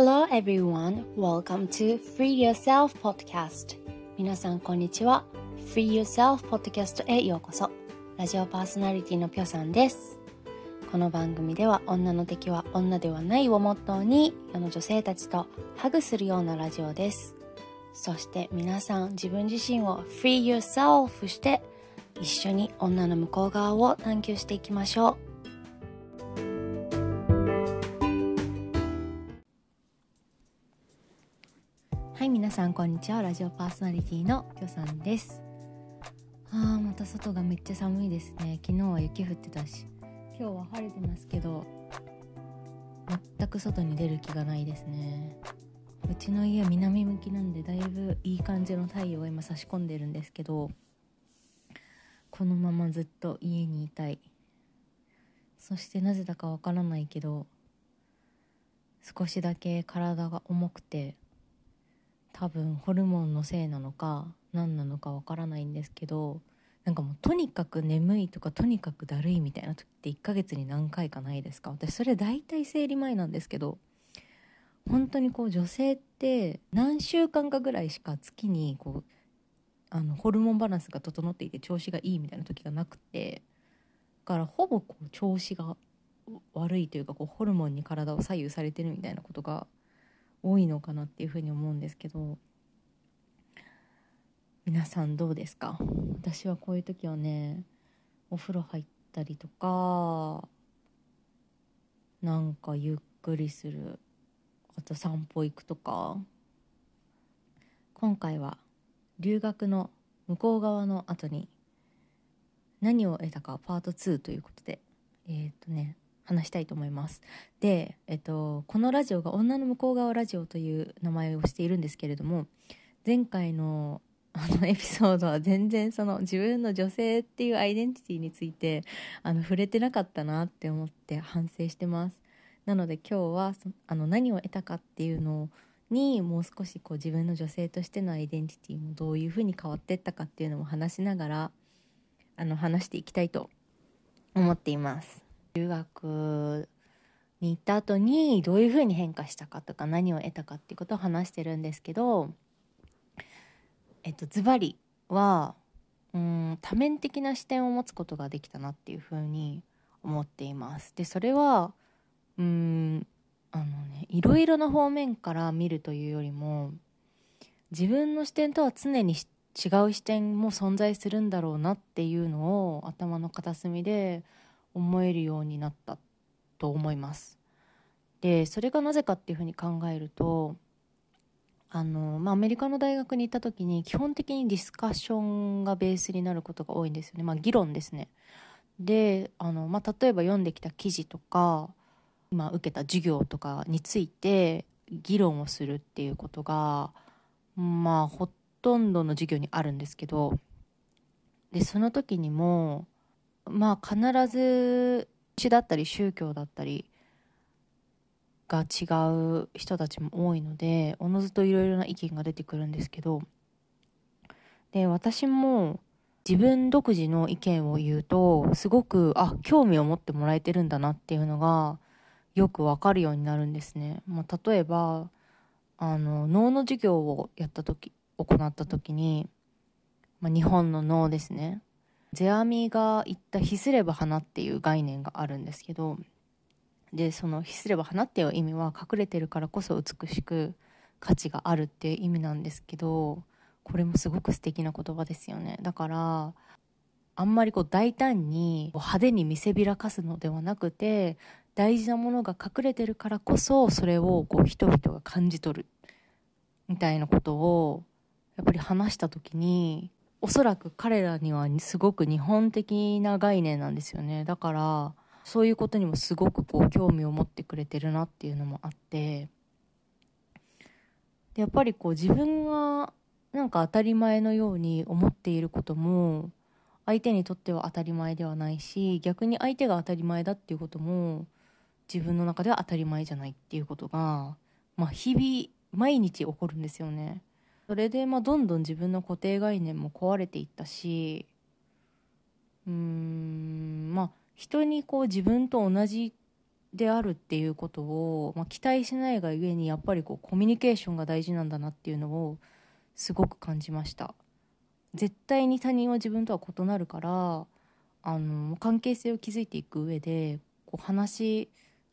Hello everyone, welcome to Free Yourself Podcast. 皆さんこんにちは。Free Yourself Podcast へようこそ。ラジオパーソナリティのぴょさんです。この番組では女の敵は女ではないをモットーに世の女性たちとハグするようなラジオです。そして皆さん自分自身を Free Yourself して一緒に女の向こう側を探求していきましょう。さんこんにちは。ラジオパーソナリティのきょさんです。あーまた外がめっちゃ寒いですね。昨日は雪降ってたし。今日は晴れてますけど全く外に出る気がないですね。うちの家南向きなんでだいぶいい感じの太陽が今差し込んでるんですけどこのままずっと家にいたい。そしてなぜだかわからないけど少しだけ体が重くて多分ホルモンのせいなのか何なのかわからないんですけどなんかもうとにかく眠いとかとにかくだるいみたいな時って1ヶ月に何回かないですか？私それ大体生理前なんですけど本当にこう女性って何週間かぐらいしか月にこうあのホルモンバランスが整っていて調子がいいみたいな時がなくてだからほぼこう調子が悪いというかこうホルモンに体を左右されてるみたいなことが多いのかなっていうふうに思うんですけど皆さんどうですか？私はこういう時はねお風呂入ったりとかなんかゆっくりする。あと散歩行くとか。今回は留学の向こう側の後に何を得たかパート2ということで。えっ、とね話したいと思います。で、えっと、このラジオが「女の向こう側ラジオ」という名前をしているんですけれども前回のあのエピソードは全然その自分の女性っていうアイデンティティについてあの触れてなかったなって思って反省してます。なので今日はあの何を得たかっていうのにもう少しこう自分の女性としてのアイデンティティもどういうふうに変わっていったかっていうのも話しながらあの話していきたいと思っています。留学に行った後にどういうふうに変化したかとか何を得たかっていうことを話してるんですけどえっとズバリはうん多面的な視点を持つことができたなっていうふうに思っています。でそれはうんあのねいろいろな方面から見るというよりも自分の視点とは常に違う視点も存在するんだろうなっていうのを頭の片隅で思えるようになったと思います。でそれがなぜかっていうふうに考えるとあの、まあ、アメリカの大学に行った時に基本的にディスカッションがベースになることが多いんですよね、まあ、議論ですね。であの、まあ、例えば読んできた記事とか今受けた授業とかについて議論をするっていうことがまあほとんどの授業にあるんですけどでその時にもまあ必ず詩だったり宗教だったりが違う人たちも多いのでおのずといろいろな意見が出てくるんですけどで私も自分独自の意見を言うとすごくあ興味を持ってもらえてるんだなっていうのがよくわかるようになるんですね。まあ、例えばあの脳の授業をやった時行った時に、まあ、日本の脳ですねゼアミが言った「ひすれば花」っていう概念があるんですけどでその「ひすれば花」っていう意味は隠れてるからこそ美しく価値があるっていう意味なんですけどこれもすごく素敵な言葉ですよね。だからあんまりこう大胆に派手に見せびらかすのではなくて大事なものが隠れてるからこそそれをこう人々が感じ取るみたいなことをやっぱり話した時におそらく彼らにはすごく日本的な概念なんですよねだからそういうことにもすごくこう興味を持ってくれてるなっていうのもあってでやっぱりこう自分がなんか当たり前のように思っていることも相手にとっては当たり前ではないし逆に相手が当たり前だっていうことも自分の中では当たり前じゃないっていうことが、まあ、日々毎日起こるんですよね。それでまあどんどん自分の固定概念も壊れていったしうーんまあ人にこう自分と同じであるっていうことを、まあ、期待しないがゆえにやっぱりこうコミュニケーションが大事なんだなっていうのをすごく感じました。絶対に他人は自分とは異なるからあの関係性を築いていく上でこう話し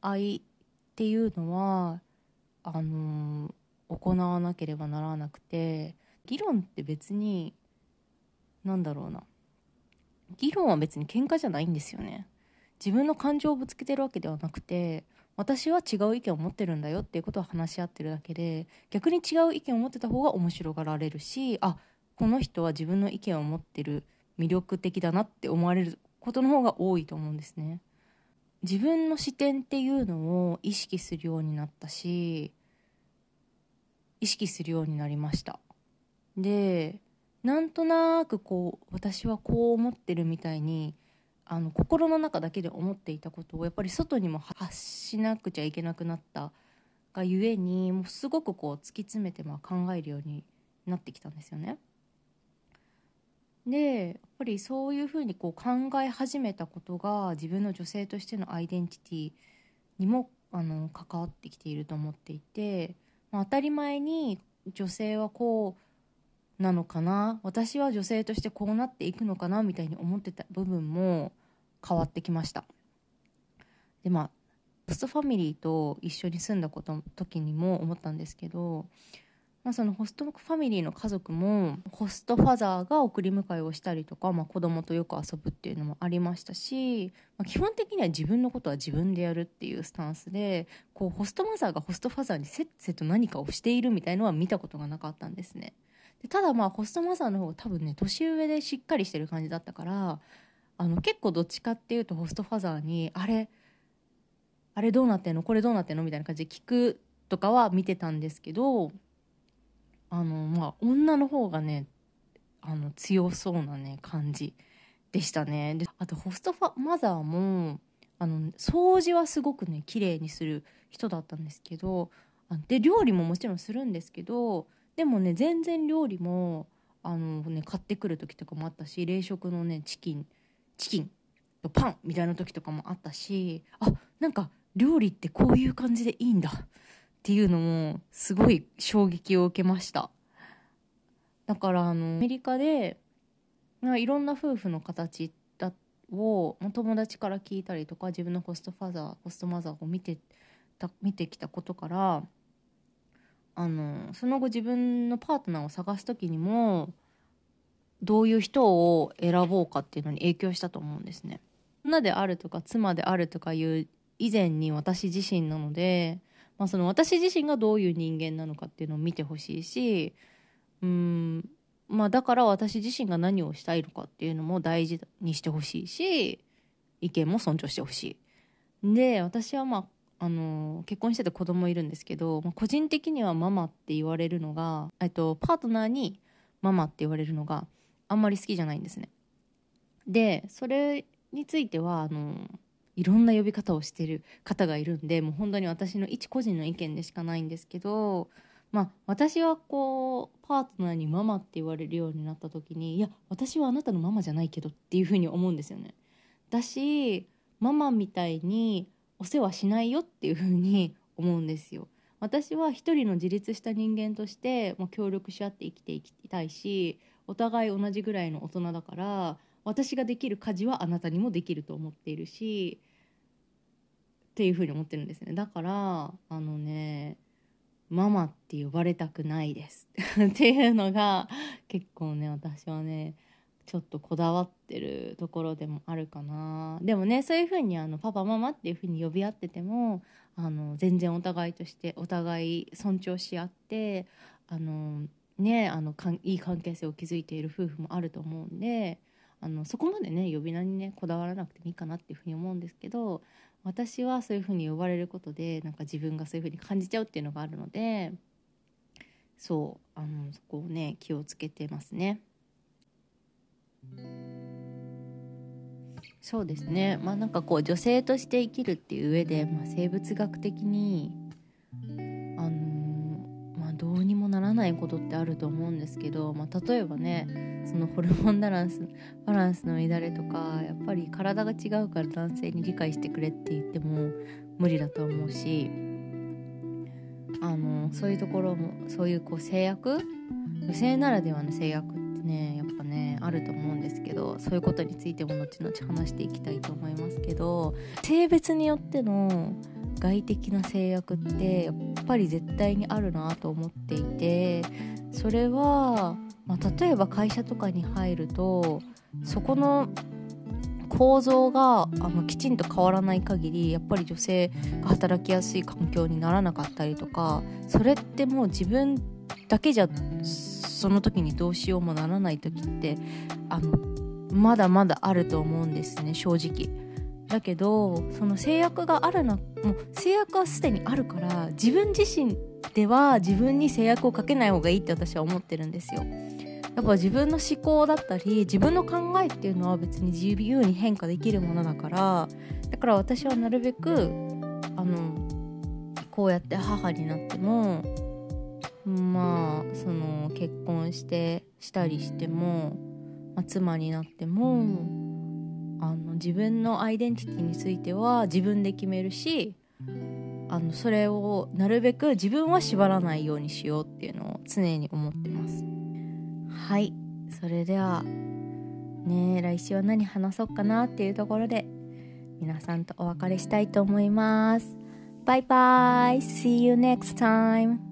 合いっていうのはあの行わなければならなくて議論って別に何だろうな議論は別に喧嘩じゃないんですよね自分の感情をぶつけてるわけではなくて私は違う意見を持ってるんだよっていうことを話し合ってるだけで逆に違う意見を持ってた方が面白がられるしあこの人は自分の意見を持ってる魅力的だなって思われることの方が多いと思うんですね。自分の視点っていうのを意識するようになったし意識するようになりましたでなんとなくこう私はこう思ってるみたいにあの心の中だけで思っていたことをやっぱり外にも発しなくちゃいけなくなったがゆえにもうすごくこう突き詰めてまあ考えるようになってきたんですよね。でやっぱりそういうふうにこう考え始めたことが自分の女性としてのアイデンティティにもあの関わってきていると思っていて、当たり前に女性はこうなのかな。私は女性としてこうなっていくのかなみたいに思ってた部分も変わってきました。でまあホストファミリーと一緒に住んだことの時にも思ったんですけどまあ、そのホストファミリーの家族もホストファザーが送り迎えをしたりとか、まあ、子供とよく遊ぶっていうのもありましたし、まあ、基本的には自分のことは自分でやるっていうスタンスでこうホストマザーがホストファザーにせっせと何かをしているみたいのは見たことがなかったんですね。でただまあホストマザーの方が多分ね年上でしっかりしてる感じだったからあの結構どっちかっていうとホストファザーにあれあれどうなってんの？これどうなってんの？みたいな感じで聞くとかは見てたんですけどあのまあ女の方がねあの強そうなね感じでしたね。であとホストファマザーもあの掃除はすごくね綺麗にする人だったんですけどで料理ももちろんするんですけどでもね全然料理もあの、ね、買ってくる時とかもあったし冷食のねチキンチキンとパンみたいな時とかもあったしあなんか料理ってこういう感じでいいんだ。っていうのもすごい衝撃を受けましただからあのアメリカでいろんな夫婦の形だを友達から聞いたりとか自分のホストファザーホストマザーを見てた見てきたことからあのその後自分のパートナーを探す時にもどういう人を選ぼうかっていうのに影響したと思うんですね。女であるとか妻であるとかいう以前に私自身なのでまあ、その私自身がどういう人間なのかっていうのを見てほしいしうんまあだから私自身が何をしたいのかっていうのも大事にしてほしいし意見も尊重してほしい。で私はまああの結婚してて子供いるんですけど、まあ、個人的にはママって言われるのが、えっと、パートナーにママって言われるのがあんまり好きじゃないんですね。でそれについてはあのいろんな呼び方をしてる方がいるんでもう本当に私の一個人の意見でしかないんですけどまあ私はこうパートナーにママって言われるようになった時にいや私はあなたのママじゃないけどっていうふうに思うんですよね。だしママみたいにお世話しないよっていうふうに思うんですよ。私は一人の自立した人間としてもう協力し合って生きていきたいしお互い同じぐらいの大人だから私ができる家事はあなたにもできると思っているしっていうふうに思ってるんですね。だからあのねママって呼ばれたくないです。っていうのが結構ね私はねちょっとこだわってるところでもあるかな。でもねそういうふうにあのパパママっていうふうに呼び合っててもあの全然お互いとしてお互い尊重し合ってあのねあのかんいい関係性を築いている夫婦もあると思うんであのそこまでね呼び名にねこだわらなくてもいいかなっていうふうに思うんですけど私はそういうふうに呼ばれることでなんか自分がそういうふうに感じちゃうっていうのがあるのでそうあのそこをね気をつけてますね。そうですねまあなんかこう女性として生きるっていう上で、まあ、生物学的にどうにもならないことってあると思うんですけど、まあ、例えばねそのホルモンバランスバランスの乱れとかやっぱり体が違うから男性に理解してくれって言っても無理だと思うしあのそういうところもそういうこう制約女性ならではの制約ってねやっぱねあると思うんですけどそういうことについても後々話していきたいと思いますけど性別によっての外的な制約ってやっぱり絶対にあるなと思っていてそれは、まあ、例えば会社とかに入るとそこの構造があのきちんと変わらない限りやっぱり女性が働きやすい環境にならなかったりとかそれってもう自分だけじゃその時にどうしようもならない時ってあのまだまだあると思うんですね正直。だけどその制約があるなもう制約はすでにあるから自分自身では自分に制約をかけない方がいいって私は思ってるんですよ。やっぱ自分の思考だったり自分の考えっていうのは別に自由に変化できるものだからだから私はなるべくあのこうやって母になってもまあその結婚してしたりしても、まあ、妻になってもあの自分のアイデンティティについては自分で決めるしあのそれをなるべく自分は縛らないようにしようっていうのを常に思ってます。はい。それではね来週は何話そうかなっていうところで皆さんとお別れしたいと思います。バイバイ。See you next time.